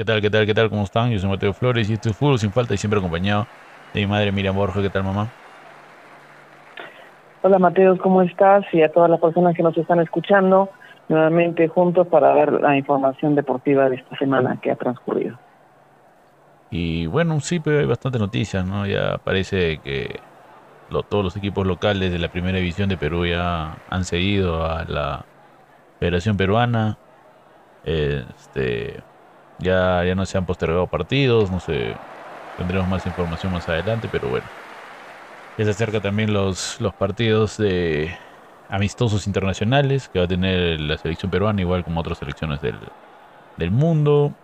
¿Qué tal, qué tal, qué tal? ¿Cómo están? Yo soy Mateo Flores y esto es Fútbol Sin Falta y siempre acompañado de mi madre Miriam Borja. ¿Qué tal, mamá? Hola, Mateo, ¿cómo estás? Y a todas las personas que nos están escuchando, nuevamente juntos para ver la información deportiva de esta semana que ha transcurrido. Y bueno, sí, pero hay bastantes noticias, ¿no? Ya parece que todos los equipos locales de la primera división de Perú ya han seguido a la Federación Peruana. Este, ya, ya no se han postergado partidos, no sé, tendremos más información más adelante, pero bueno. Ya se acerca también los, los partidos de amistosos internacionales que va a tener la selección peruana, igual como otras selecciones del, del mundo.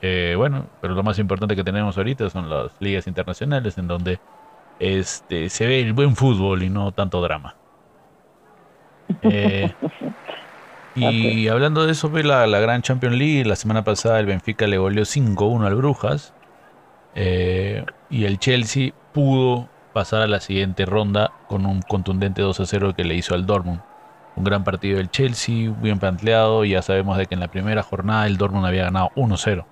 Eh, bueno, pero lo más importante que tenemos ahorita son las ligas internacionales, en donde este, se ve el buen fútbol y no tanto drama. Eh, y hablando de eso, ve la, la, Gran Champions League. La semana pasada el Benfica le goleó 5-1 al Brujas. Eh, y el Chelsea pudo pasar a la siguiente ronda con un contundente 2-0 que le hizo al Dortmund. Un gran partido del Chelsea, bien planteado. Ya sabemos de que en la primera jornada el Dortmund había ganado 1-0.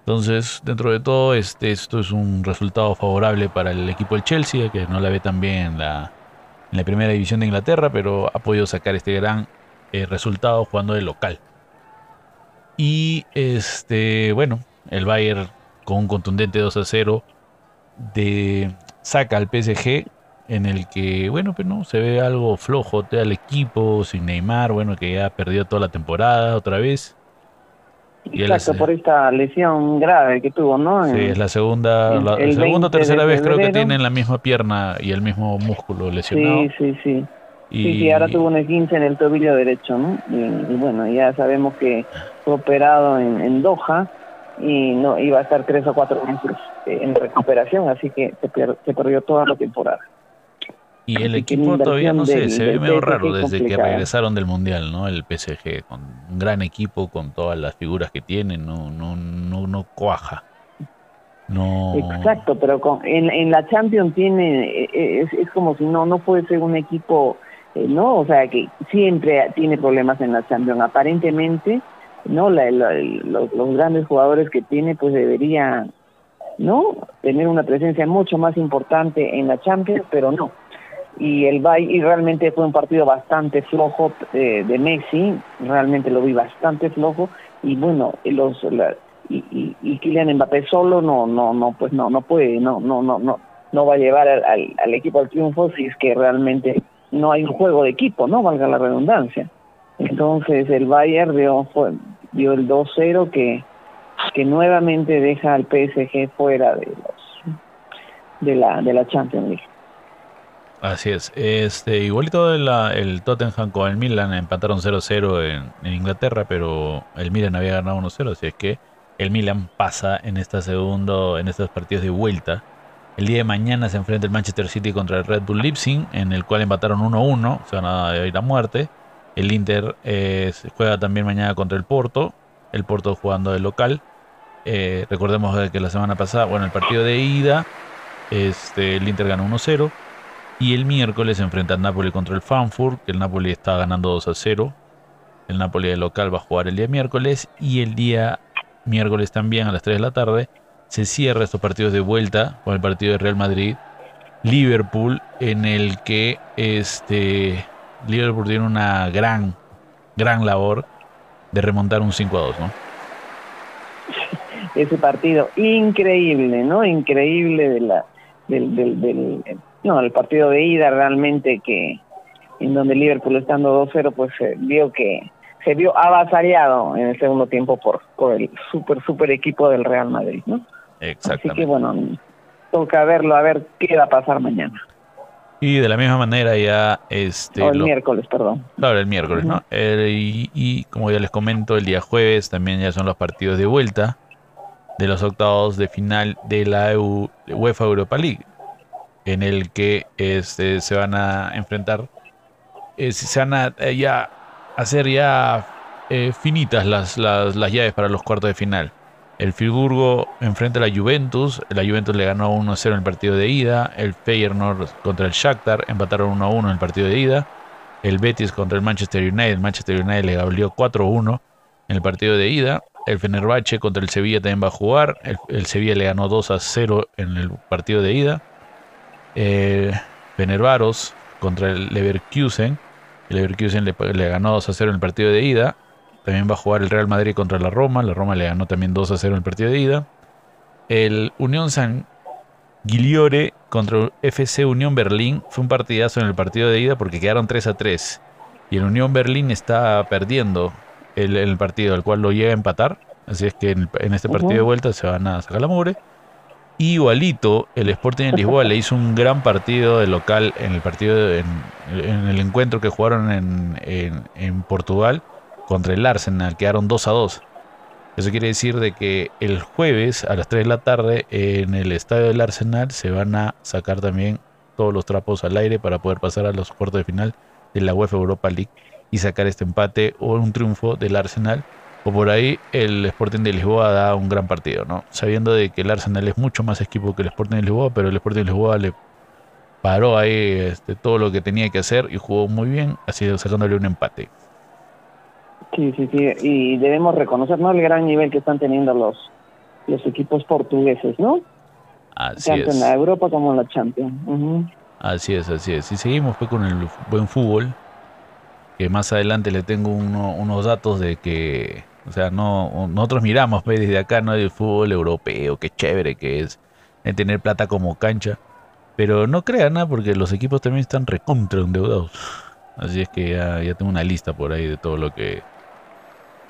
Entonces, dentro de todo, este, esto es un resultado favorable para el equipo del Chelsea, que no la ve tan bien en la, en la primera división de Inglaterra, pero ha podido sacar este gran eh, resultado jugando de local. Y este, bueno, el Bayern con un contundente 2 a 0 de, saca al PSG en el que, bueno, pero pues no, se ve algo flojo el equipo, sin Neymar, bueno, que ya perdió toda la temporada otra vez. Exacto, por esta lesión grave que tuvo, ¿no? Sí, es la segunda, la, segunda o tercera vez creo que tienen la misma pierna y el mismo músculo lesionado. Sí, sí, sí. Sí, sí, ahora tuvo un esguince en el tobillo derecho, ¿no? Y, bueno, ya sabemos que fue operado en, Doha y no iba a estar tres o cuatro meses eh, en recuperación, así que se, perdió toda la temporada. Y el equipo todavía no sé, se ve medio raro desde que regresaron del Mundial, ¿no? El PSG, con un gran equipo, con todas las figuras que tiene, no, no, no, no cuaja. No. Exacto, pero con, en, en la Champions tiene, eh, eh, es, es como si no, no puede ser un equipo eh, ¿no? O sea, que siempre tiene problemas en la Champions. Aparentemente, ¿no? los, grandes jugadores que tiene, pues debería, ¿no? Tener una presencia mucho más importante en la Champions, pero no. Y el y realmente fue un partido bastante flojo eh, de Messi, realmente lo vi bastante flojo. Y bueno, los y, y, y, Kylian Mbappé solo no, no, no, pues no, no puede, no, no, no, no, no va a llevar al, al equipo al triunfo si es que realmente no hay un juego de equipo, ¿no? Valga la redundancia. Entonces el Bayern dio, el 2-0 que, que nuevamente deja al PSG fuera de los de la de la Champions League. Así es. Este, igualito el, el Tottenham con el Milan empataron 0-0 en, en, Inglaterra, pero el Milan había ganado 1-0, así es que el Milan pasa en esta segundo, en estos partidos de vuelta el día de mañana se enfrenta el Manchester City contra el Red Bull Leipzig, en el cual empataron 1-1, se van a ir a muerte. El Inter eh, juega también mañana contra el Porto, el Porto jugando de local. Eh, recordemos que la semana pasada, bueno, el partido de ida, este, el Inter ganó 1-0. Y el miércoles se enfrenta el Napoli contra el Frankfurt, que el Napoli está ganando 2-0. El Napoli de local va a jugar el día miércoles. Y el día miércoles también a las 3 de la tarde se cierra estos partidos de vuelta con el partido de Real Madrid, Liverpool, en el que este Liverpool tiene una gran, gran labor de remontar un 5 a 2, ¿no? Ese partido increíble, ¿no? Increíble de la, del, del, del, no, el partido de ida realmente que en donde Liverpool estando 2-0 pues vio que se vio avasallado en el segundo tiempo por, por el super super equipo del Real Madrid, ¿no? Exactamente. Así que bueno, toca verlo, a ver qué va a pasar mañana. Y de la misma manera ya... Este, el miércoles, perdón. Claro, el miércoles, ¿no? y, como ya les comento, el día jueves también ya son los partidos de vuelta de los octavos de final de la UEFA Europa League, en el que este, se van a enfrentar, eh, se van a eh, ya hacer ya eh, finitas las, las, las llaves para los cuartos de final. El Friburgo enfrenta a la Juventus. La Juventus le ganó 1-0 en el partido de ida. El Feyenoord contra el Shakhtar empataron 1-1 en el partido de ida. El Betis contra el Manchester United. El Manchester United le goleó 4-1 en el partido de ida. el Fenerbahce contra el Sevilla también va a jugar. El, Sevilla le ganó 2 a 0 en el partido de ida. Eh, Fenerbaros contra el Leverkusen. El Leverkusen le, le, ganó 2 a 0 en el partido de ida. También va a jugar el Real Madrid contra la Roma. La Roma le ganó también 2 a 0 en el partido de ida. El Unión San Giliore contra FC Unión Berlín fue un partidazo en el partido de ida porque quedaron 3 a 3. Y el Unión Berlín está perdiendo el, partido, al cual lo llega a empatar. Así es que en, este partido de vuelta se van a sacar la mugre. Igualito, el Sporting de Lisboa le hizo un gran partido de local en el partido, en, el encuentro que jugaron en, en, Portugal contra el Arsenal. Quedaron 2 a 2. Eso quiere decir de que el jueves a las 3 de la tarde en el estadio del Arsenal se van a sacar también todos los trapos al aire para poder pasar a los cuartos de final de la UEFA Europa League y sacar este empate o un triunfo del Arsenal. O por ahí el Sporting de Lisboa da un gran partido, ¿no? Sabiendo de que el Arsenal es mucho más equipo que el Sporting de Lisboa, pero el Sporting de Lisboa le paró ahí este, todo lo que tenía que hacer y jugó muy bien, así sacándole un empate. Sí, sí, sí, y debemos reconocer ¿no? el gran nivel que están teniendo los, los equipos portugueses, ¿no? Así Tanto es. en la Europa como en la Champions. Así es, así es. Y seguimos pues, con el buen fútbol, que más adelante le tengo unos datos de que, o sea, no nosotros miramos pues, desde acá, ¿no? El fútbol europeo, qué chévere que es, en tener plata como cancha. Pero no crean nada, porque los equipos también están recontra endeudados. Así es que ya, tengo una lista por ahí de todo lo que.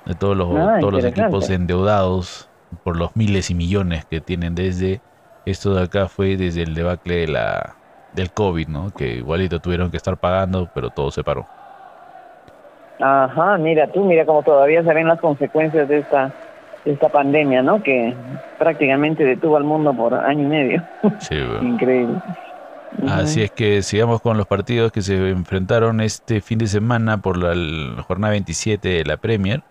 De todos los, todos los equipos endeudados por los miles y millones que tienen desde. Esto de acá fue desde el debacle de la, del COVID, ¿no? Que igualito tuvieron que estar pagando, pero todo se paró. Ajá, mira tú, mira cómo todavía se ven las consecuencias de esta de esta pandemia, ¿no? Que prácticamente detuvo al mundo por año y medio. Sí, Increíble. Así es que sigamos con los partidos que se enfrentaron este fin de semana por la, jornada 27 de la Premier.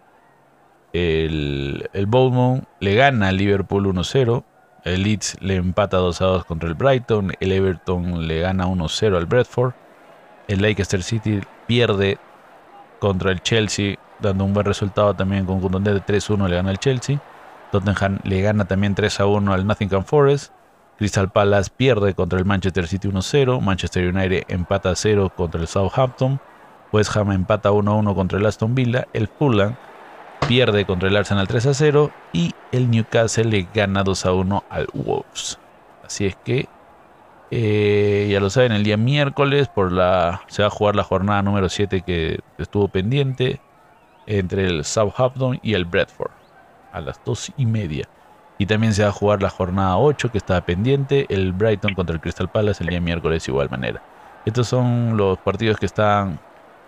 El, el Bournemouth le gana al Liverpool 1-0. El Leeds le empata 2 a 2 contra el Brighton. El Everton le gana 1-0 al Bradford. El Leicester City pierde contra el Chelsea, dando un buen resultado también con contundente de 3-1 le gana el Chelsea. Tottenham le gana también 3-1 al Nottingham Forest. Crystal Palace pierde contra el Manchester City 1-0. Manchester United empata 0 contra el Southampton. West Ham empata 1-1 contra el Aston Villa. El Fulham pierde contra el Arsenal 3 a 0 y el Newcastle le gana 2 a 1 al Wolves. Así es que eh, ya lo saben, el día miércoles por la, se va a jugar la jornada número 7 que estuvo pendiente entre el Southampton y el Bradford a las 2 y media. Y también se va a jugar la jornada 8 que estaba pendiente, el Brighton contra el Crystal Palace el día miércoles igual manera. Estos son los partidos que están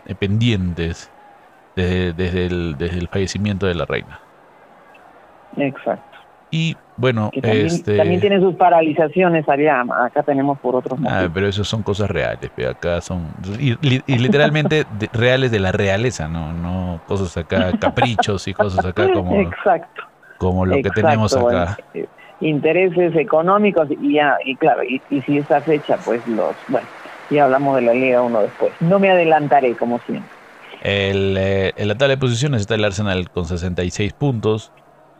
eh, pendientes desde, el, desde el fallecimiento de la reina. Exacto. Y bueno, también, este... también tiene sus paralizaciones allá. Acá tenemos por otros ah, motivos. Ah, pero eso son cosas reales. Acá son y, literalmente reales de la realeza, no, no cosas acá caprichos y cosas acá como Exacto. como lo que tenemos acá. Eh, intereses económicos y ya y claro y, si esa fecha pues los bueno ya hablamos de la Liga uno después. No me adelantaré como siempre. El, eh, en la tabla de posiciones está el Arsenal con 66 puntos.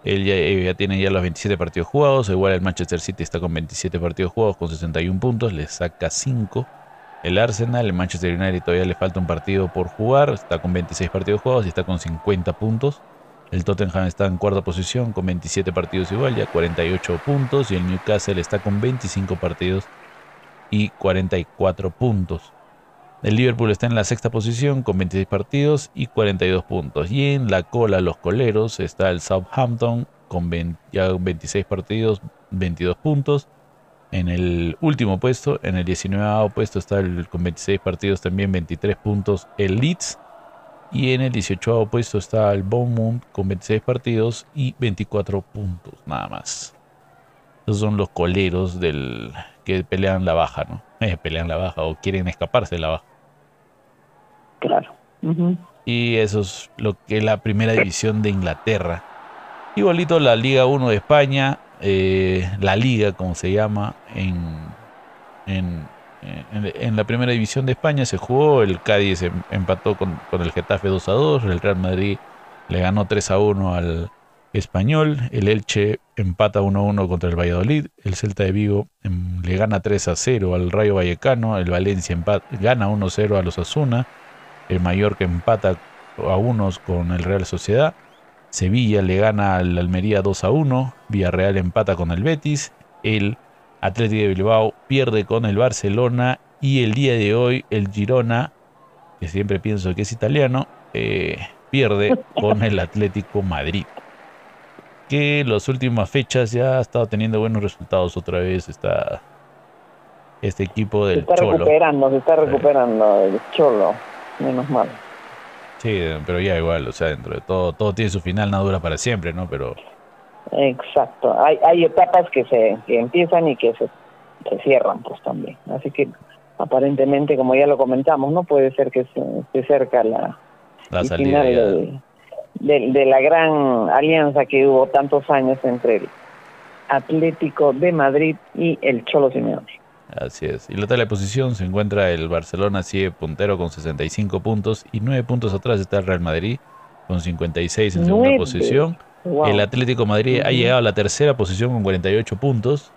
Él ya, tiene ya los 27 partidos jugados. Igual el Manchester City está con 27 partidos jugados con 61 puntos. Le saca 5. El Arsenal, el Manchester United todavía le falta un partido por jugar. Está con 26 partidos jugados y está con 50 puntos. El Tottenham está en cuarta posición con 27 partidos igual, ya 48 puntos. Y el Newcastle está con 25 partidos y 44 puntos. El Liverpool está en la sexta posición con 26 partidos y 42 puntos. Y en la cola, los coleros, está el Southampton con ya 26 partidos, 22 puntos. En el último puesto, en el 19 puesto está el, con 26 partidos también 23 puntos el Leeds. Y en el 18 puesto está el Bournemouth con 26 partidos y 24 puntos, nada más. Esos son los coleros del que pelean la baja, ¿no? Eh, pelean la baja o quieren escaparse de la baja. Claro. Y eso es lo que es la primera división de Inglaterra. Igualito la Liga 1 de España, eh, la Liga como se llama, en, en, en, la primera división de España se jugó, el Cádiz em, empató con, con, el Getafe 2 a 2, el Real Madrid le ganó 3 a 1 al, español. El Elche empata 1-1 contra el Valladolid. El Celta de Vigo em, le gana 3-0 al Rayo Vallecano. El Valencia gana 1-0 a los Asuna. El Mallorca empata a unos con el Real Sociedad. Sevilla le gana al Almería 2 1. Villarreal empata con el Betis. El Atlético de Bilbao pierde con el Barcelona. Y el día de hoy el Girona, que siempre pienso que es italiano, eh, pierde con el Atlético Madrid que las últimas fechas ya ha estado teniendo buenos resultados otra vez está este equipo del se está recuperando se está recuperando el Cholo menos mal. Sí pero ya igual o sea dentro de todo todo tiene su final no dura para siempre no pero exacto. Hay hay etapas que se que empiezan y que se, se cierran pues también. Así que aparentemente como ya lo comentamos no puede ser que se, esté cerca la, la salida final de, la gran alianza que hubo tantos años entre el Atlético de Madrid y el Cholo Simeone. Así es. Y la tabla de posición se encuentra el Barcelona, sigue puntero con 65 puntos y 9 puntos atrás está el Real Madrid con 56 en segunda posición. El Atlético Madrid ha llegado a la tercera posición con 48 puntos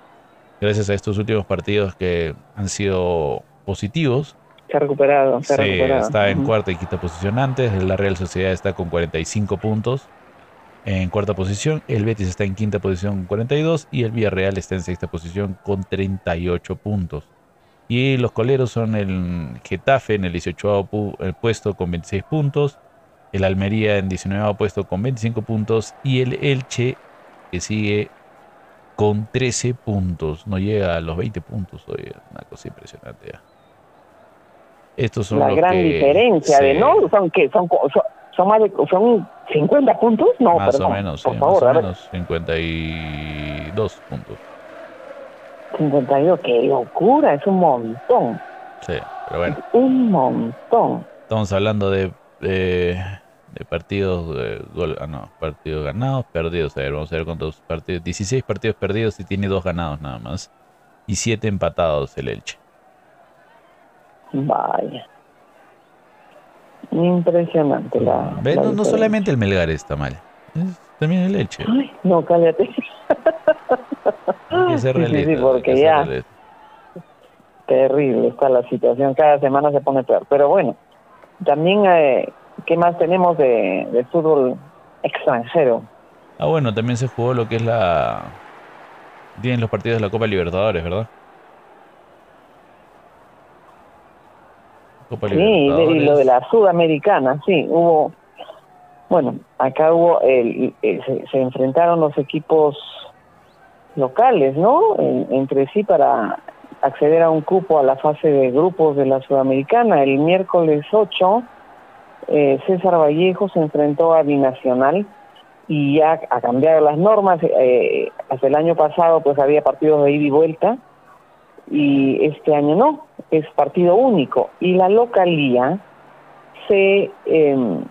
gracias a estos últimos partidos que han sido positivos. Se ha recuperado, se ha sí, Está en cuarta y quinta posición antes. La Real Sociedad está con 45 puntos en cuarta posición. El Betis está en quinta posición con 42 y el Villarreal está en sexta posición con 38 puntos. Y los coleros son el Getafe en el 18 puesto con 26 puntos, el Almería en 19 puesto con 25 puntos y el Elche que sigue con 13 puntos. No llega a los 20 puntos hoy. Una cosa impresionante ya. Estos son la gran diferencia de no son que son, son, más de son 50 puntos no más o menos por favor más o menos 52 puntos. 52 qué locura es un montón. Sí pero bueno. Un montón. Estamos hablando de, de, partidos de gol, ah, no partidos ganados perdidos. A ver vamos a ver cuántos partidos 16 partidos perdidos y tiene dos ganados nada más. Y 7 empatados el Elche. Vaya. Impresionante la. no, solamente el Melgar está mal, también el leche. no, cállate. sí, porque ya. Terrible está la situación, cada semana se pone peor. Pero bueno, también, eh, ¿qué más tenemos de, de fútbol extranjero? Ah, bueno, también se jugó lo que es la. Tienen los partidos de la Copa Libertadores, ¿verdad? Sí, y lo de la Sudamericana, sí, hubo, bueno, acá hubo, el, se, enfrentaron los equipos locales, ¿no? entre sí para acceder a un cupo a la fase de grupos de la Sudamericana. El miércoles 8, eh, César Vallejo se enfrentó a Binacional y ya ha cambiado las normas. Eh, hasta el año pasado pues había partidos de ida y vuelta y este año no, es partido único y la localía se, em,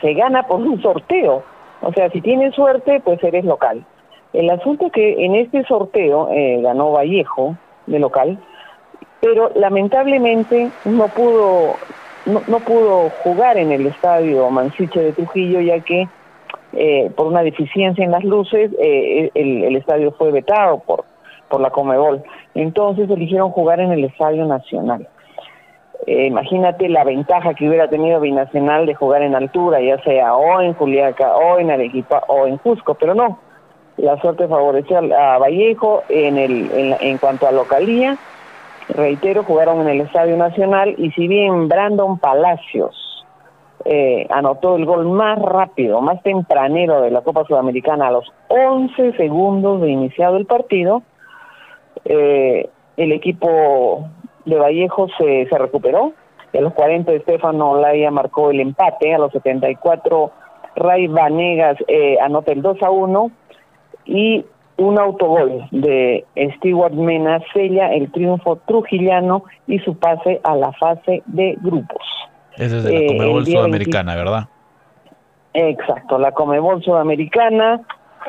se gana por un sorteo. O sea, si tienes suerte, pues eres local. El asunto es que en este sorteo eh, ganó Vallejo de local, pero lamentablemente no pudo no, no, pudo jugar en el estadio Mansiche de Trujillo ya que eh, por una deficiencia en las luces eh, el, el, estadio fue vetado por por la Comebol. Entonces eligieron jugar en el Estadio Nacional. Eh, imagínate la ventaja que hubiera tenido Binacional de jugar en altura, ya sea o en Juliaca, o en Arequipa, o en Cusco, pero no. La suerte favoreció a Vallejo en, el, en, en cuanto a localía. Reitero, jugaron en el Estadio Nacional y si bien Brandon Palacios eh, anotó el gol más rápido, más tempranero de la Copa Sudamericana a los 11 segundos de iniciado el partido, eh, el equipo de Vallejo se, se recuperó. A los 40 Estefano Olaya marcó el empate, a los 74 Ray Vanegas eh, anota el 2 a 1 y un autogol de Stewart Mena sella el triunfo trujillano y su pase a la fase de grupos. Esa es de la eh, Comebol Sudamericana, ¿verdad? Exacto, la Comebol Sudamericana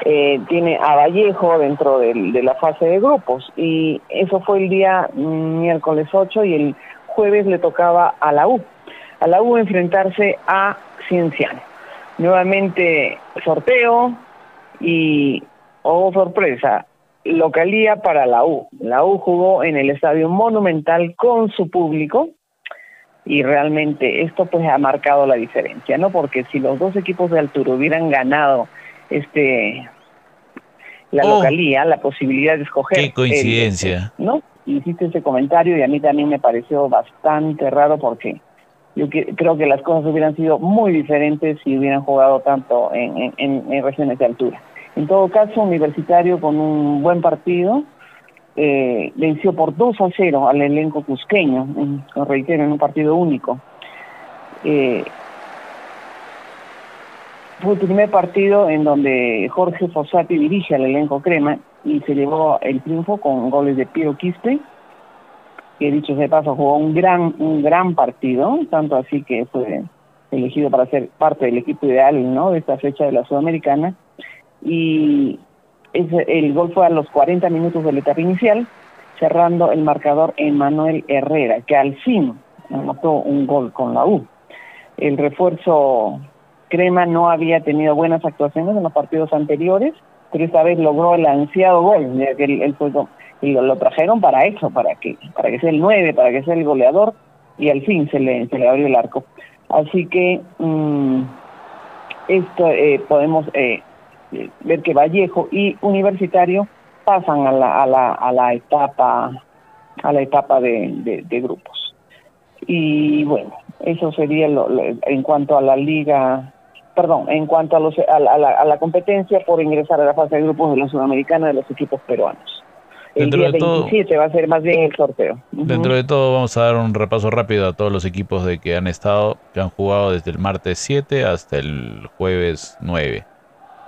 eh, tiene a Vallejo dentro de la fase de grupos y eso fue el día miércoles 8 y el jueves le tocaba a la U, a la U enfrentarse a Cienciano. Nuevamente sorteo y, oh sorpresa, localía para la U. La U jugó en el Estadio Monumental con su público y realmente esto pues ha marcado la diferencia, ¿no? Porque si los dos equipos de altura hubieran ganado este la oh. localía, la posibilidad de escoger. Qué coincidencia. ¿No? Hiciste ese comentario y a mí también me pareció bastante raro porque yo creo que las cosas hubieran sido muy diferentes si hubieran jugado tanto en, en regiones de altura. En todo caso, Universitario con un buen partido, eh, venció por 2 a 0 al elenco cusqueño, en, reitero, en un partido único. Eh, fue el primer partido en donde Jorge Fossati dirige al elenco crema y se llevó el triunfo con goles de Piero Quispe, que dicho sea de paso jugó un gran, un gran partido, tanto así que fue elegido para ser parte del equipo ideal ¿no? de esta fecha de la Sudamericana. Y el gol fue a los 40 minutos de la etapa inicial, cerrando el marcador Emanuel Herrera, que al fin anotó un gol con la U. El refuerzo Crema no había tenido buenas actuaciones en los partidos anteriores, pero esta vez logró el ansiado gol, ya que el, y lo, trajeron para eso, para que para que sea el 9, para que sea el goleador, y al fin se le, se le abrió el arco. Así que mm, esto eh, podemos eh, ver que Vallejo y Universitario pasan a la, a la, a la etapa a la etapa de, de, grupos. Y bueno, eso sería lo, en cuanto a la liga, perdón, en cuanto a, los, a, la, a la competencia por ingresar a la fase de grupos de la Sudamericana de los equipos peruanos. El día 27 va a ser más bien el sorteo. Dentro de todo vamos a dar un repaso rápido a todos los equipos de que han estado, que han jugado desde el martes 7 hasta el jueves 9.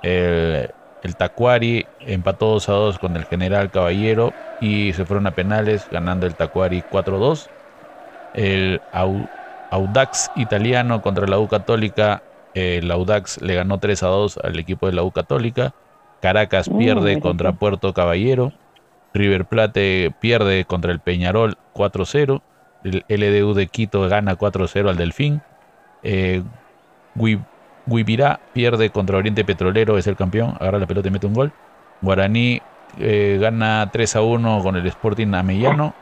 El, el Tacuari empató 2 a 2 con el General Caballero y se fueron a penales ganando el Tacuari 4-2. El Audax italiano contra la U Católica. El Audax le ganó 3 a 2 al equipo de la U Católica. Caracas mm, pierde contra Puerto Caballero. River Plate pierde contra el Peñarol 4-0. El LDU de Quito gana 4-0 al Delfín. Eh, Guibirá pierde contra Oriente Petrolero, es el campeón, agarra la pelota y mete un gol. Guaraní eh, gana 3 a 1 con el Sporting Amellano.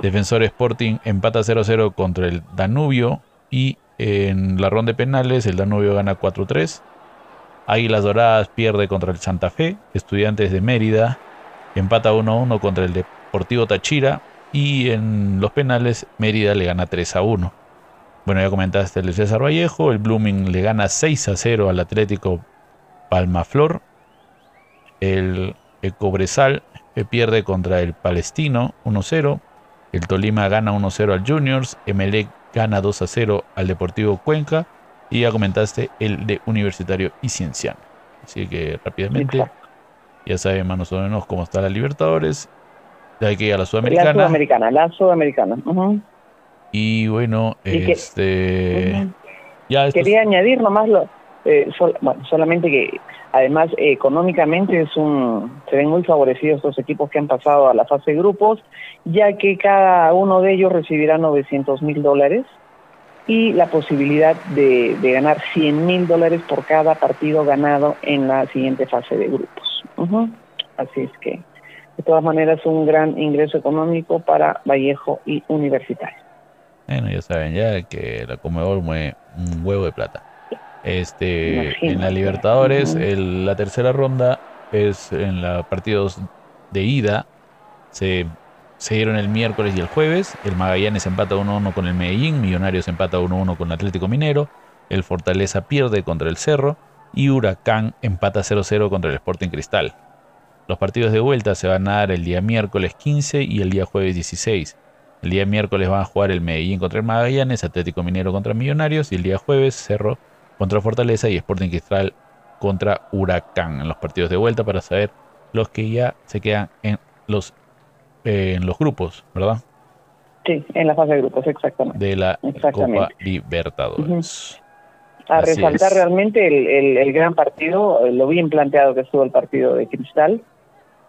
Defensor Sporting empata 0-0 contra el Danubio. Y en la ronda de penales el Danubio gana 4-3. Águilas Doradas pierde contra el Santa Fe. Estudiantes de Mérida empata 1-1 contra el Deportivo Táchira. Y en los penales Mérida le gana 3 a 1. Bueno, ya comentaste el César Vallejo. El Blooming le gana 6 a 0 al Atlético Palmaflor. El, Cobresal eh, pierde contra el Palestino 1-0. El Tolima gana 1-0 al Juniors. Emelec gana 2 a 0 al Deportivo Cuenca. Y ya comentaste el de Universitario y Cienciano. Así que rápidamente, ya saben más o menos cómo está la Libertadores. Hay que ir a la Sudamericana. La Sudamericana, la Sudamericana. Y bueno, este... ya Quería añadir nomás lo, eh, bueno, solamente que además económicamente es un se ven muy favorecidos los equipos que han pasado a la fase de grupos, ya que cada uno de ellos recibirá 900 mil dólares y la posibilidad de, ganar 100 mil dólares por cada partido ganado en la siguiente fase de grupos. Así es que, de todas maneras, un gran ingreso económico para Vallejo y Universitario. Bueno, ya saben ya que la Comedor mueve un huevo de plata. Este, en la Libertadores, la tercera ronda es en los partidos de ida. Se, se dieron el miércoles y el jueves. El Magallanes empata 1-1 con el Medellín. Millonarios empata 1-1 con el Atlético Minero. El Fortaleza pierde contra el Cerro. Y Huracán empata 0-0 contra el Sporting Cristal. Los partidos de vuelta se van a dar el día miércoles 15 y el día jueves 16. El día miércoles van a jugar el Medellín contra el Magallanes, Atlético Minero contra Millonarios y el día jueves Cerro contra Fortaleza y Sporting Cristal contra Huracán en los partidos de vuelta para saber los que ya se quedan en los en los grupos, ¿verdad? Sí, en la fase de grupos, exactamente. De la Copa Libertadores. A resaltar realmente el, el, gran partido, lo bien planteado que estuvo el partido de Cristal,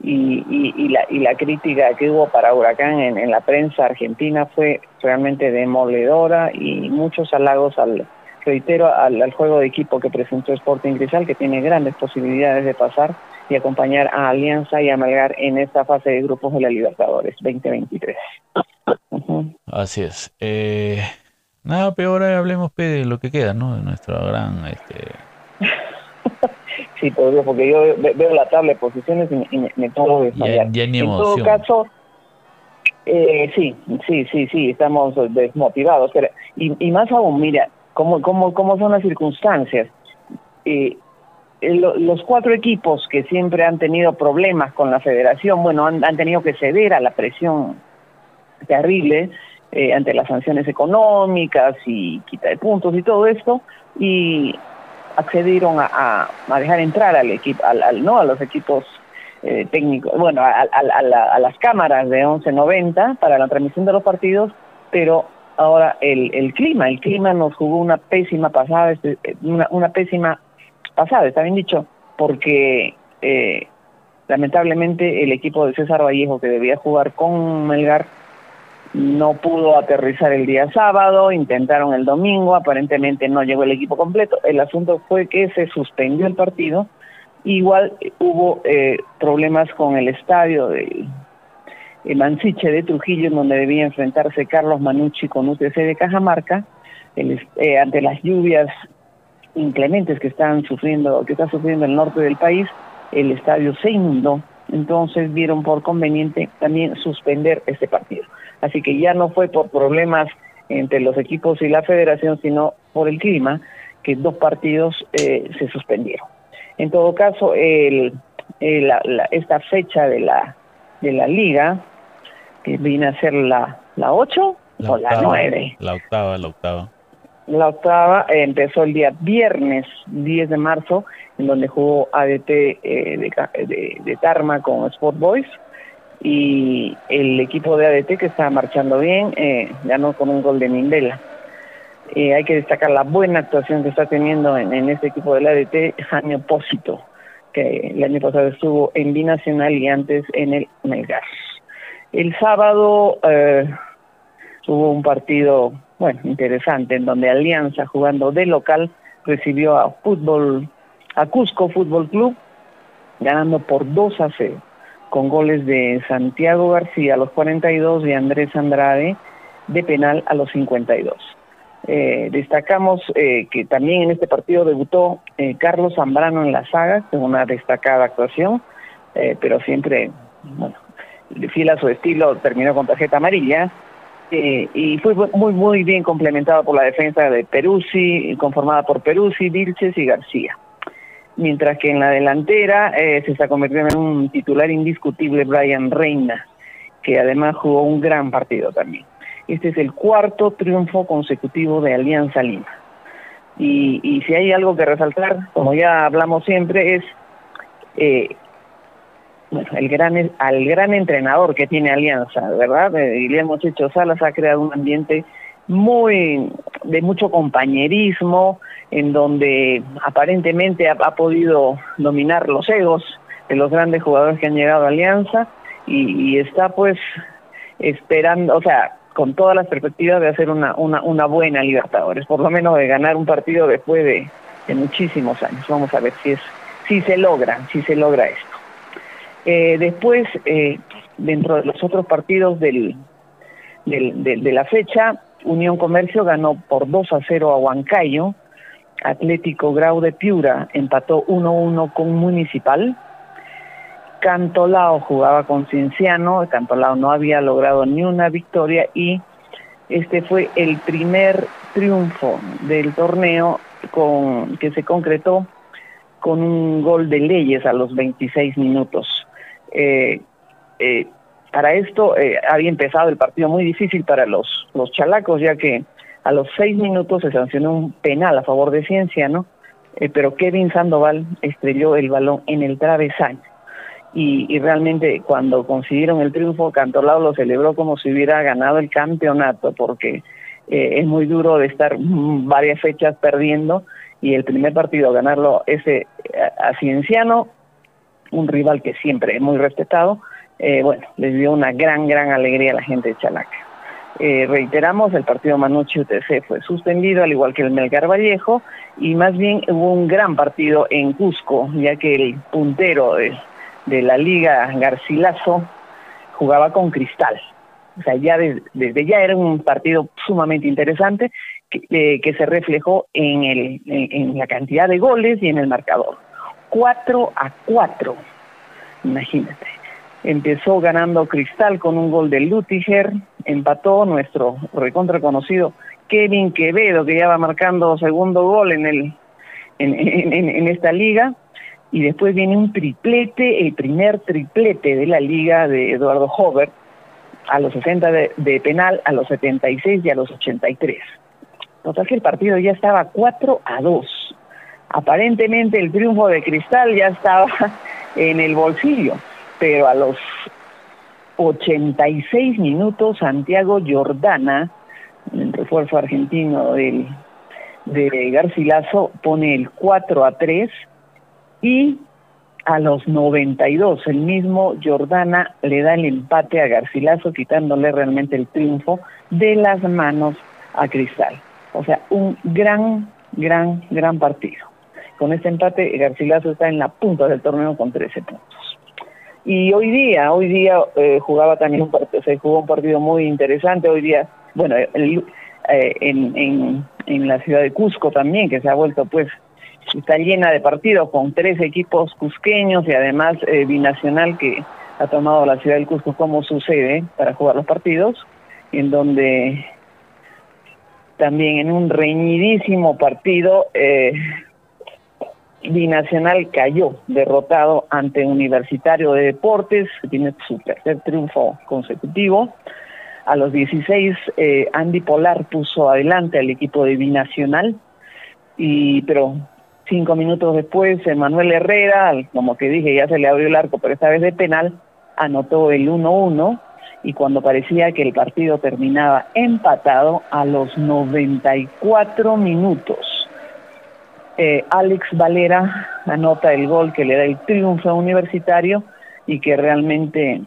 y, y, la, y la crítica que hubo para Huracán en, en, la prensa argentina fue realmente demoledora y muchos halagos al reitero al, juego de equipo que presentó Sporting Cristal, que tiene grandes posibilidades de pasar y acompañar a Alianza y a Malgar en esta fase de grupos de la Libertadores 2023. Así es. Eh, nada peor, hablemos de lo que queda, ¿no? De nuestra gran... Este... sí, porque yo veo la tabla de posiciones y me, me desmayar. en todo caso, eh, sí, sí, sí, sí, estamos desmotivados. Pero, y, más aún, mira, cómo, cómo, cómo son las circunstancias. Los cuatro equipos que siempre han tenido problemas con la federación, bueno, han, tenido que ceder a la presión terrible eh, ante las sanciones económicas y quita de puntos y todo esto, y accedieron a, a, dejar entrar al equipo, al, no a los equipos eh, técnicos, bueno, a, a, las cámaras de 1190 para la transmisión de los partidos, pero ahora el, el clima, el clima nos jugó una pésima pasada, este, una, una pésima pasada, está bien dicho, porque eh, lamentablemente el equipo de César Vallejo que debía jugar con Melgar no pudo aterrizar el día sábado, intentaron el domingo, aparentemente no llegó el equipo completo. El asunto fue que se suspendió el partido. Igual hubo eh, problemas con el estadio de, Mansiche de Trujillo, en donde debía enfrentarse Carlos Manucci con UTC de Cajamarca. Eh, ante las lluvias inclementes que están sufriendo, que está sufriendo el norte del país, el estadio se inundó, entonces vieron por conveniente también suspender este partido. Así que ya no fue por problemas entre los equipos y la federación, sino por el clima, que dos partidos eh, se suspendieron. En todo caso, el, esta fecha de la, de la liga, que viene a ser la, la 8 o la 9. La octava, la octava. La octava eh, empezó el día viernes 10 de marzo, en donde jugó ADT eh, de, Tarma con Sport Boys. Y el equipo de ADT, que está marchando bien, eh, ganó con un gol de Mindela. hay que destacar la buena actuación que está teniendo en, este equipo del ADT, Jaime Opósito, que el año pasado estuvo en Binacional y antes en el Melgar. El sábado hubo un partido bueno, interesante, en donde Alianza, jugando de local, recibió a fútbol, a Cusco Fútbol Club, ganando por 2 a 0, con goles de Santiago García a los 42 y Andrés Andrade de penal a los 52. Eh, destacamos eh, que también en este partido debutó eh, Carlos Zambrano en la saga, con una destacada actuación, pero siempre, bueno, fiel a su estilo, terminó con tarjeta amarilla eh, y fue muy muy bien complementado por la defensa de Peruzzi, conformada por Peruzzi, Vilches y García. Mientras que en la delantera eh, se está convirtiendo en un titular indiscutible Brian Reina, que además jugó un gran partido también. Este es el cuarto triunfo consecutivo de Alianza Lima. Y, si hay algo que resaltar, como ya hablamos siempre, es eh, bueno, el gran, al gran entrenador que tiene Alianza, ¿verdad? Eh, Guillermo Checho Salas ha creado un ambiente muy de mucho compañerismo, en donde aparentemente ha, podido dominar los egos de los grandes jugadores que han llegado a Alianza y, está pues esperando, o sea, con todas las perspectivas de hacer una, una, una buena Libertadores, por lo menos de ganar un partido después de, de muchísimos años. Vamos a ver si es si se logra, si se logra esto. Eh, después, eh, dentro de los otros partidos del, de, la fecha, Unión Comercio ganó por 2 a 0 a Huancayo, Atlético Grau de Piura empató 1-1 con Municipal, Cantolao jugaba con Cienciano, Cantolao no había logrado ni una victoria y este fue el primer triunfo del torneo que se concretó con un gol de Leyes a los 26 minutos. Eh, eh, para esto eh, había empezado el partido muy difícil para los, los chalacos, ya que a los seis minutos se sancionó un penal a favor de Ciencia, ¿no? Eh, pero Kevin Sandoval estrelló el balón en el travesaño. Y, realmente cuando consiguieron el triunfo, Cantolao lo celebró como si hubiera ganado el campeonato, porque es muy duro de estar varias fechas perdiendo y el primer partido ganarlo ese a Cienciano un rival que siempre es muy respetado, eh, bueno, les dio una gran, gran alegría a la gente de Chalaca. Eh, reiteramos, el partido Manucci UTC fue suspendido, al igual que el Melgar Vallejo, y más bien hubo un gran partido en Cusco, ya que el puntero de, la Liga Garcilaso jugaba con Cristal. O sea, ya desde, ya era un partido sumamente interesante que, eh, se reflejó en, el, en, la cantidad de goles y en el marcador. 4 a 4, imagínate. Empezó ganando Cristal con un gol de Lutiger, empató nuestro recontra conocido Kevin Quevedo, que ya va marcando segundo gol en, el, en, esta liga, y después viene un triplete, el primer triplete de la liga de Eduardo Hover, a los 60 de, penal, a los 76 y a los 83. Total que el partido ya estaba 4 a 2. Aparentemente el triunfo de Cristal ya estaba en el bolsillo, pero a los 86 minutos Santiago Jordana, el refuerzo argentino del, de Garcilaso, pone el 4 a 3 y a los 92 el mismo Jordana le da el empate a Garcilaso quitándole realmente el triunfo de las manos a Cristal. O sea, un gran, gran, gran partido. Con este empate Garcilaso está en la punta del torneo con 13 puntos. Y hoy día, hoy día eh, jugaba también un partido, se jugó un partido muy interesante. Hoy día, bueno, eh, en, en, la ciudad de Cusco también, que se ha vuelto pues, está llena de partidos con tres equipos cusqueños y además eh, binacional que ha tomado la ciudad del Cusco como su sede para jugar los partidos, en donde también en un reñidísimo partido eh, Binacional cayó derrotado ante Universitario de Deportes, que tiene su tercer triunfo consecutivo. A los 16, eh, Andy Polar puso adelante al equipo de Binacional, y, pero cinco minutos después, Manuel Herrera, como que dije, ya se le abrió el arco, pero esta vez de penal, anotó el 1-1 y cuando parecía que el partido terminaba empatado a los 94 minutos eh, Alex Valera anota el gol que le da el triunfo Universitario y que realmente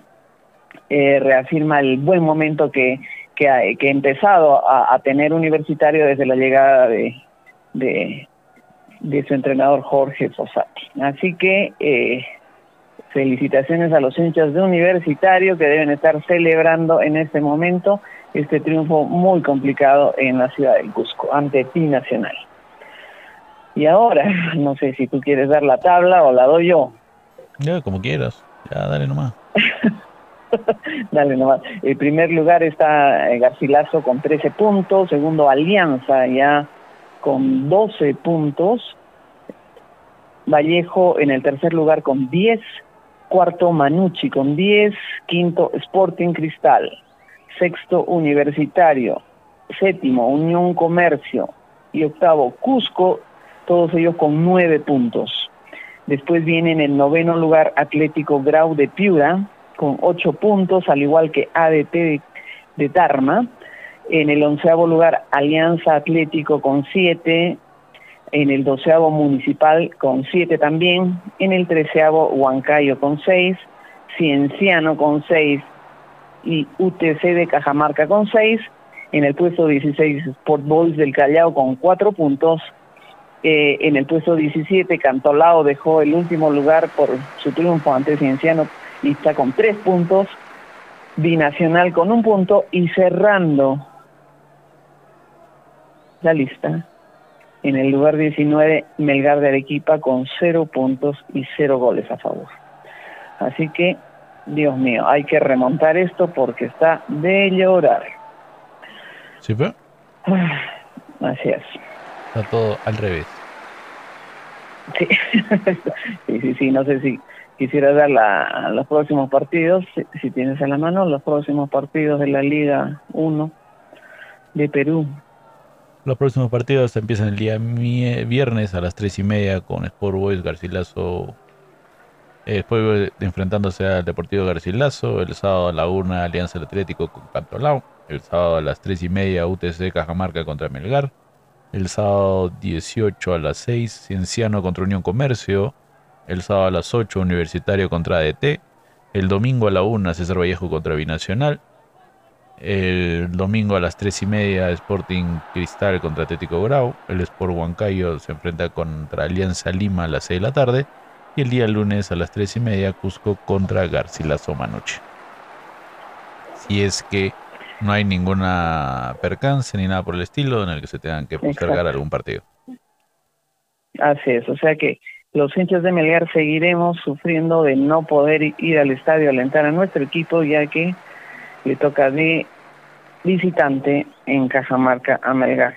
eh, reafirma el buen momento que, ha, empezado a, tener Universitario desde la llegada de, de, su entrenador Jorge Fossati. Así que eh, felicitaciones a los hinchas de Universitario que deben estar celebrando en este momento este triunfo muy complicado en la ciudad del Cusco ante Pi Nacional. Y ahora, no sé si tú quieres dar la tabla o la doy yo. Ya, como quieras. Ya, dale nomás. dale nomás. En primer lugar está eh, Garcilaso con 13 puntos. Segundo, Alianza ya con 12 puntos. Vallejo en el tercer lugar con 10. Cuarto, Manucci con 10. Quinto, Sporting Cristal. Sexto, Universitario. Séptimo, Unión Comercio. Y octavo, Cusco todos ellos con nueve puntos. Después viene en el noveno lugar Atlético Grau de Piura, con ocho puntos, al igual que ADT de, Tarma. En el onceavo lugar Alianza Atlético con siete, en el doceavo Municipal con siete también, en el treceavo Huancayo con seis, Cienciano con seis. Y UTC de Cajamarca con seis, en el puesto 16 Sport Boys del Callao con cuatro puntos, eh, en el puesto 17, Cantolao dejó el último lugar por su triunfo ante Cienciano y está con tres puntos. Binacional con un punto y cerrando la lista. En el lugar 19, Melgar de Arequipa con cero puntos y cero goles a favor. Así que, Dios mío, hay que remontar esto porque está de llorar. ¿Sí fue? Así es. Está todo al revés. Sí, sí, sí, no sé si quisiera dar la, los próximos partidos, si, tienes en la mano, los próximos partidos de la Liga 1 de Perú. Los próximos partidos empiezan el día viernes a las tres y media con Sport Boys Garcilaso. Eh, después enfrentándose al Deportivo Garcilaso. El sábado a la una Alianza Atlético con Cantolao. El sábado a las tres y media UTC Cajamarca contra Melgar. El sábado 18 a las 6, Cienciano contra Unión Comercio. El sábado a las 8, Universitario contra ADT. El domingo a la 1, César Vallejo contra Binacional. el domingo a las 3 y media Sporting Cristal contra Atlético Grau. El Sport Huancayo se enfrenta contra Alianza Lima a las 6 de la tarde. Y el día lunes a las 3 y media Cusco contra Garcilaso Manuche. Si es que no hay ninguna percance ni nada por el estilo en el que se tengan que postergar algún partido. Así es, o sea que los hinchas de Melgar seguiremos sufriendo de no poder ir al estadio a alentar a nuestro equipo ya que le toca de visitante en Cajamarca a Melgar.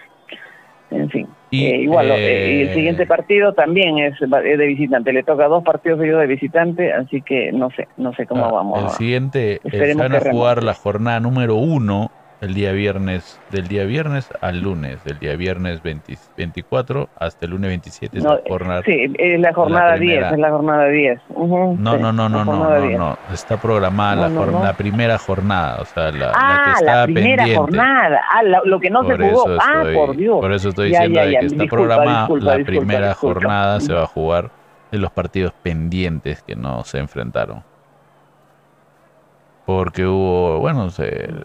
En fin. Y, eh, igual, eh, el siguiente partido también es, de visitante. Le toca dos partidos seguidos de visitante, así que no sé, no sé cómo ah, vamos. El siguiente, eh, van a jugar la jornada número uno el día viernes, del día viernes al lunes, del día viernes 24 hasta el lunes 27 es la jornada. Sí, es la jornada 10, es la jornada 10. no, no, no, no, no, no, no, está programada la, la, primera jornada, o sea, la, ah, la que está la primera jornada, ah, lo que no se jugó, ah, por Dios. Por eso estoy diciendo que está programada la primera jornada, se va a jugar de los partidos pendientes que no se enfrentaron porque hubo, bueno,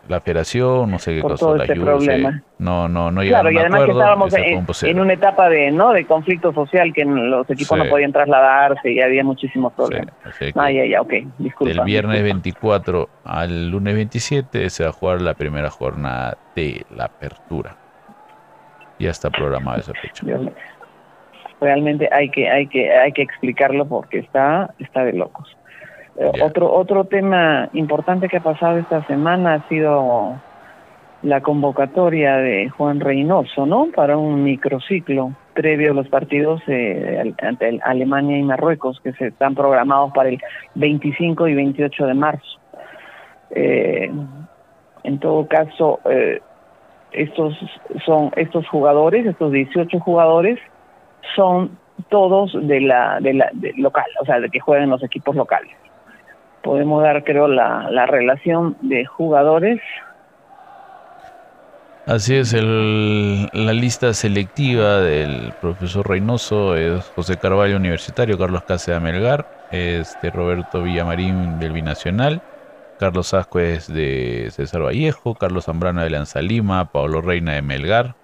la federación, no sé qué cosa, la este problema. no, no, no Claro, y además que estábamos en, una etapa de, ¿no? de conflicto social que los equipos no podían trasladarse y había muchísimos problemas. Sí, ah, ya, ya, ok, disculpa. Del viernes 24 al lunes 27 se va a jugar la primera jornada de la apertura. Ya está programada esa fecha. Realmente hay que, hay que, hay que explicarlo porque está, está de locos. Otro, otro tema importante que ha pasado esta semana ha sido la convocatoria de Juan Reynoso, ¿no? Para un microciclo previo a los partidos eh, ante Alemania y Marruecos que se están programados para el 25 y 28 de marzo. Eh, en todo caso, eh, estos son estos jugadores, estos 18 jugadores, son todos de la, de la local, o sea, de que juegan los equipos locales podemos dar, creo, la, la relación de jugadores. Así es, la lista selectiva del profesor Reynoso es José Carvalho Universitario, Carlos Cáceres Melgar, este Roberto Villamarín del Binacional, Carlos Ascuez de César Vallejo, Carlos Zambrano de Lanza Lima, Pablo Reina de Melgar,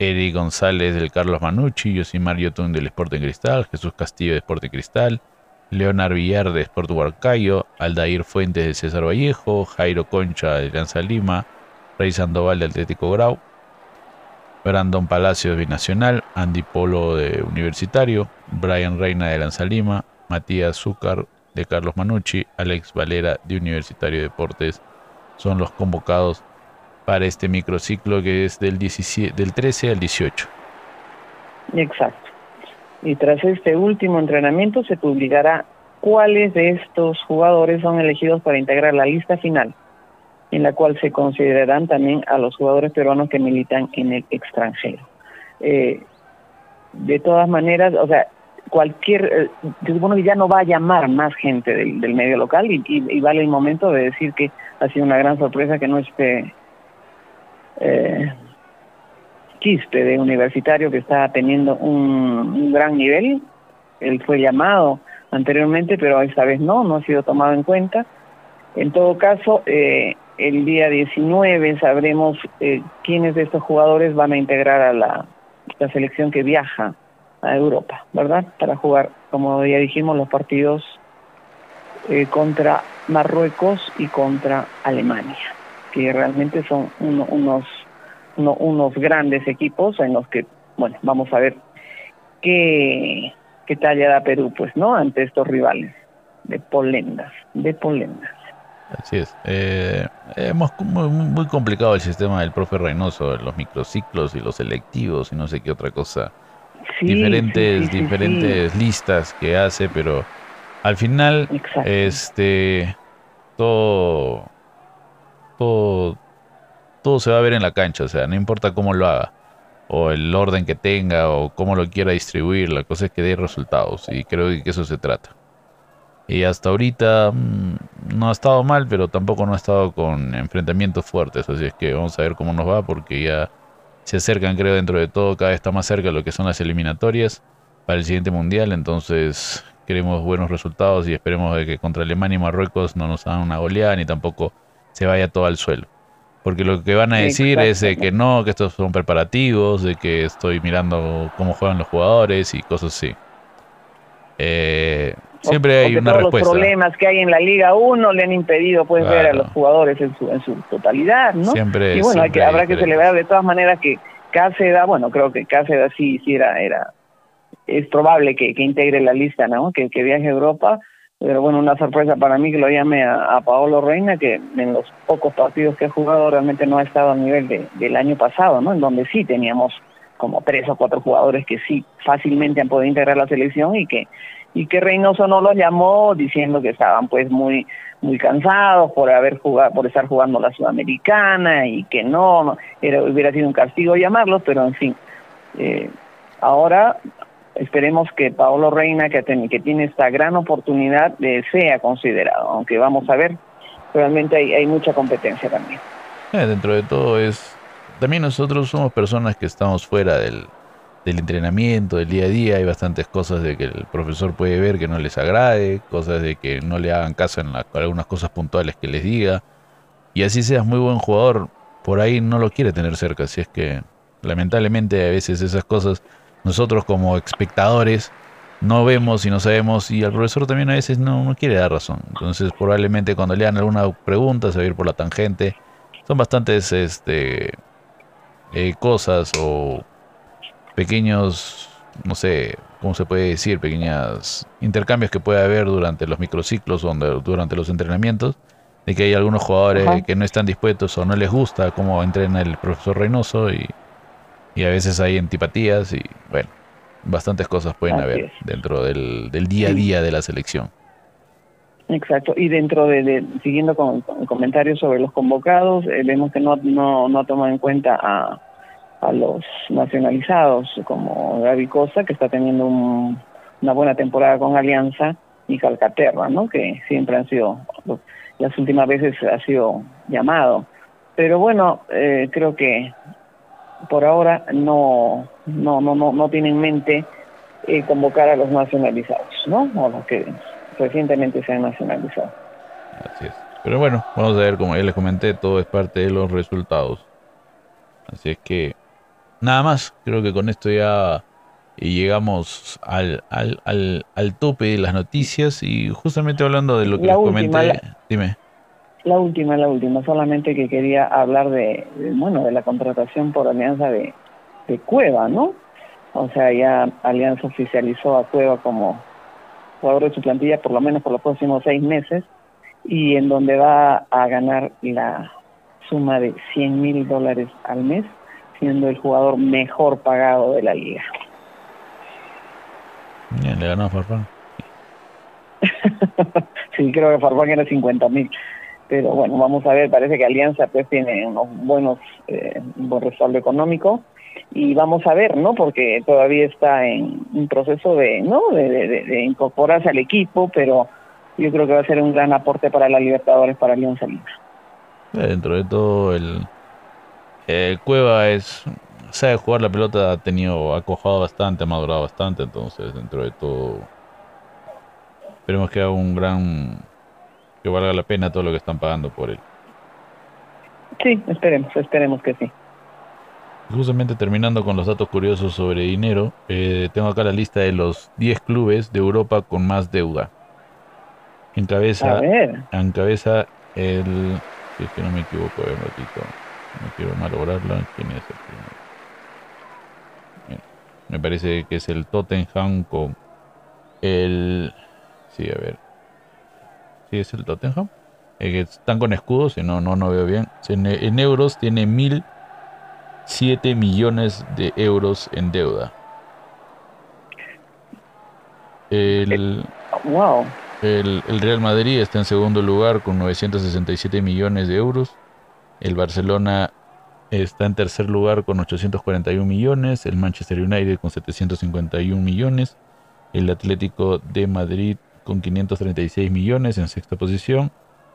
Eric González del Carlos Manucci, Yosimar Yotun del Sporting Cristal, Jesús Castillo de Sporting Cristal, Leonard Villar de Sport Huarcayo, Aldair Fuentes de César Vallejo, Jairo Concha de Lanza Lima, Rey Sandoval de Atlético Grau, Brandon Palacios de Binacional, Andy Polo de Universitario, Brian Reina de Lanza Lima, Matías Zúcar de Carlos Manucci, Alex Valera de Universitario Deportes son los convocados para este microciclo que es del, 17, del 13 al 18. Exacto y tras este último entrenamiento se publicará cuáles de estos jugadores son elegidos para integrar la lista final, en la cual se considerarán también a los jugadores peruanos que militan en el extranjero. Eh, de todas maneras, o sea, cualquier, eh, se que ya no va a llamar más gente del, medio local y, y, vale el momento de decir que ha sido una gran sorpresa que no esté eh, Quispe de universitario que está teniendo un, gran nivel. Él fue llamado anteriormente, pero esta vez no, no ha sido tomado en cuenta. En todo caso, eh, el día 19 sabremos eh, quiénes de estos jugadores van a integrar a la, selección que viaja a Europa, ¿verdad? Para jugar, como ya dijimos, los partidos eh, contra Marruecos y contra Alemania, que realmente son unos unos grandes equipos en los que, bueno, vamos a ver qué, qué talla da Perú, pues, ¿no? Ante estos rivales de polendas, de polendas. Así es. Eh, es muy, muy, complicado el sistema del profe Reynoso, los microciclos y los selectivos y no sé qué otra cosa. diferentes diferentes listas que hace, pero al final, este, todo, todo todo se va a ver en la cancha, o sea, no importa cómo lo haga, o el orden que tenga, o cómo lo quiera distribuir, la cosa es que dé resultados, y creo que eso se trata. Y hasta ahorita mm, no ha estado mal, pero tampoco no ha estado con enfrentamientos fuertes, así es que vamos a ver cómo nos va, porque ya se acercan, creo, dentro de todo, cada vez está más cerca lo que son las eliminatorias para el siguiente mundial, entonces queremos buenos resultados y esperemos de que contra Alemania y Marruecos no nos hagan una goleada ni tampoco se vaya todo al suelo. Porque lo que van a decir es de que no, que estos son preparativos, de que estoy mirando cómo juegan los jugadores y cosas así. Eh, siempre hay una respuesta. Los problemas que hay en la Liga 1 le han impedido pues ver a los jugadores en su, en su totalidad, ¿no? Siempre, y bueno, hay que, habrá que celebrar de todas maneras que Cáceres, bueno, creo que Cáceres sí, sí era, era es probable que, que integre la lista, ¿no? Que, que viaje a Europa. Pero bueno, una sorpresa para mí que lo llame a, Paolo Reina, que en los pocos partidos que ha jugado realmente no ha estado a nivel de, del año pasado, ¿no? En donde sí teníamos como tres o cuatro jugadores que sí fácilmente han podido integrar la selección y que y que Reynoso no los llamó diciendo que estaban pues muy muy cansados por haber jugado por estar jugando la sudamericana y que no, era, hubiera sido un castigo llamarlos pero en fin eh, ahora esperemos que Paolo Reina, que, que tiene esta gran oportunidad, sea considerado, aunque vamos a ver, realmente hay, mucha competencia también. Eh, dentro de todo es, también nosotros somos personas que estamos fuera del, entrenamiento, del día a día, hay bastantes cosas de que el profesor puede ver que no les agrade, cosas de que no le hagan caso en algunas cosas puntuales que les diga, y así seas muy buen jugador, por ahí no lo quiere tener cerca, así es que lamentablemente a veces esas cosas nosotros como espectadores no vemos y no sabemos y el profesor también a veces no, quiere dar razón. Entonces probablemente cuando le hagan alguna pregunta se va a ir por la tangente. Son bastantes este, eh, cosas o pequeños, no sé, ¿cómo se puede decir? Pequeños intercambios que puede haber durante los microciclos o durante los entrenamientos. De que hay algunos jugadores que no están dispuestos o no les gusta cómo entrena el profesor Reynoso y y a veces hay antipatías y bueno, bastantes cosas pueden haber dentro del, del, día a día de la selección. Exacto, y dentro de, siguiendo con, comentarios sobre los convocados, eh, vemos que no, no, no toma en cuenta a, a los nacionalizados como Gaby Costa, que está teniendo una buena temporada con Alianza, y Calcaterra, ¿no? que siempre han sido, las últimas veces ha sido llamado. Pero bueno, eh, creo que por ahora no, no, no, no, no tiene en mente eh, convocar a los nacionalizados, ¿no? O los que recientemente se han nacionalizado. Así es. Pero bueno, vamos a ver, como ya les comenté, todo es parte de los resultados. Así es que, nada más, creo que con esto ya llegamos al, al, al, al tope de las noticias y justamente hablando de lo que les comenté, dime. La última, la última, solamente que quería hablar de, bueno, de la contratación por alianza de, de Cueva, ¿no? O sea, ya Alianza oficializó a Cueva como jugador de su plantilla por lo menos por los próximos seis meses y en donde va a ganar la suma de 100 mil dólares al mes, siendo el jugador mejor pagado de la liga. Le ganó a Farfán. sí, creo que Farfán era 50 mil pero bueno, vamos a ver, parece que Alianza pues tiene unos buenos, eh, un buen respaldo económico y vamos a ver, ¿no? Porque todavía está en un proceso de, ¿no? De, incorporarse al equipo, pero yo creo que va a ser un gran aporte para la Libertadores, para Alianza Lima. Eh, dentro de todo, el Cueva es, sabe jugar la pelota, ha tenido, ha cojado bastante, ha madurado bastante, entonces dentro de todo, esperemos que haga un gran que valga la pena todo lo que están pagando por él. Sí, esperemos, esperemos que sí. Justamente terminando con los datos curiosos sobre dinero, eh, tengo acá la lista de los 10 clubes de Europa con más deuda. Encabeza, encabeza el... Si es que no me equivoco, a ver un ratito. No quiero malograrla. ¿Quién es el primero? Me parece que es el Tottenham con el... Sí, a ver. Sí, es el Tottenham. Eh, están con escudos y no, no, no veo bien. En, euros tiene mil siete millones de euros en deuda. El, wow. el, el, Real Madrid está en segundo lugar con 967 millones de euros. El Barcelona está en tercer lugar con 841 millones. El Manchester United con 751 millones. El Atlético de Madrid con 536 millones en sexta posición,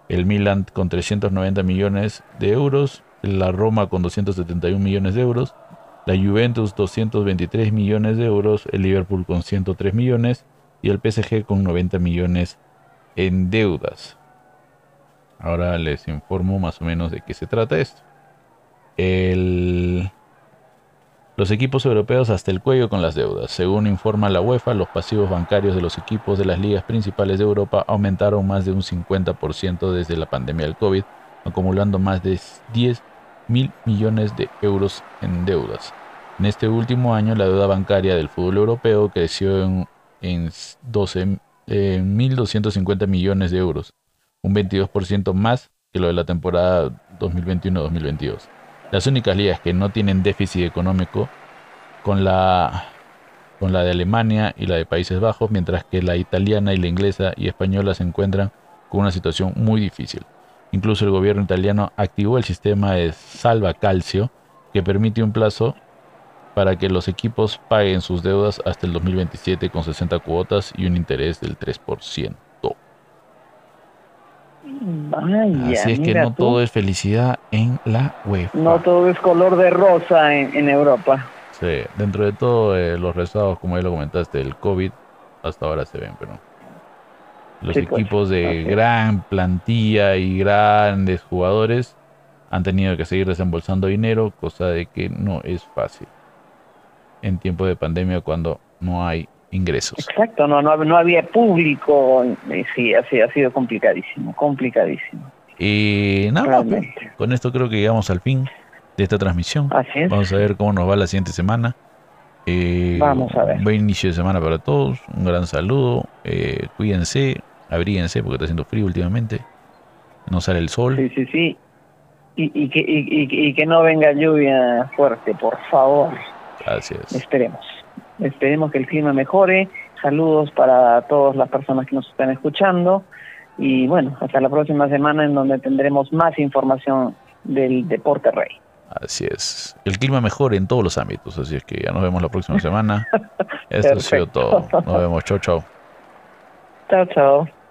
el Milan con 390 millones de euros, la Roma con 271 millones de euros, la Juventus 223 millones de euros, el Liverpool con 103 millones y el PSG con 90 millones en deudas. Ahora les informo más o menos de qué se trata esto. el, los equipos europeos hasta el cuello con las deudas. Según informa la UEFA, los pasivos bancarios de los equipos de las ligas principales de Europa aumentaron más de un 50% desde la pandemia del COVID, acumulando más de 10 mil millones de euros en deudas. En este último año, la deuda bancaria del fútbol europeo creció en, en 1.250 millones de euros, un 22% más que lo de la temporada 2021-2022. Las únicas ligas que no tienen déficit económico con la, con la de Alemania y la de Países Bajos, mientras que la italiana y la inglesa y española se encuentran con una situación muy difícil. Incluso el gobierno italiano activó el sistema de salva calcio que permite un plazo para que los equipos paguen sus deudas hasta el 2027 con 60 cuotas y un interés del 3%. Así es que no todo es felicidad en la UEFA. No todo es color de rosa en, Europa. Sí, dentro de todo eh, los resultados, como ya lo comentaste, del COVID, hasta ahora se ven, pero los pues, equipos de gran plantilla y grandes jugadores han tenido que seguir desembolsando dinero, cosa de que no es fácil en tiempo de pandemia cuando no hay ingresos. Exacto, no, no, había público, sí, así ha sido complicadísimo, complicadísimo. Y nada, pues, con esto creo que llegamos al fin de esta transmisión. Así Vamos a ver cómo nos va la siguiente semana. Eh, Vamos a ver. Buen inicio de semana para todos, un gran saludo, eh, cuídense, abríguense porque está haciendo frío últimamente, no sale el sol. Sí, sí, sí. Y, y, que, y, y que no venga lluvia fuerte, por favor. Gracias. Esperemos. Esperemos que el clima mejore. Saludos para todas las personas que nos están escuchando. Y bueno, hasta la próxima semana en donde tendremos más información del deporte rey. Así es. El clima mejore en todos los ámbitos. Así es que ya nos vemos la próxima semana. Esto ha sido todo. Nos vemos. Chau, chau. Chao, chao.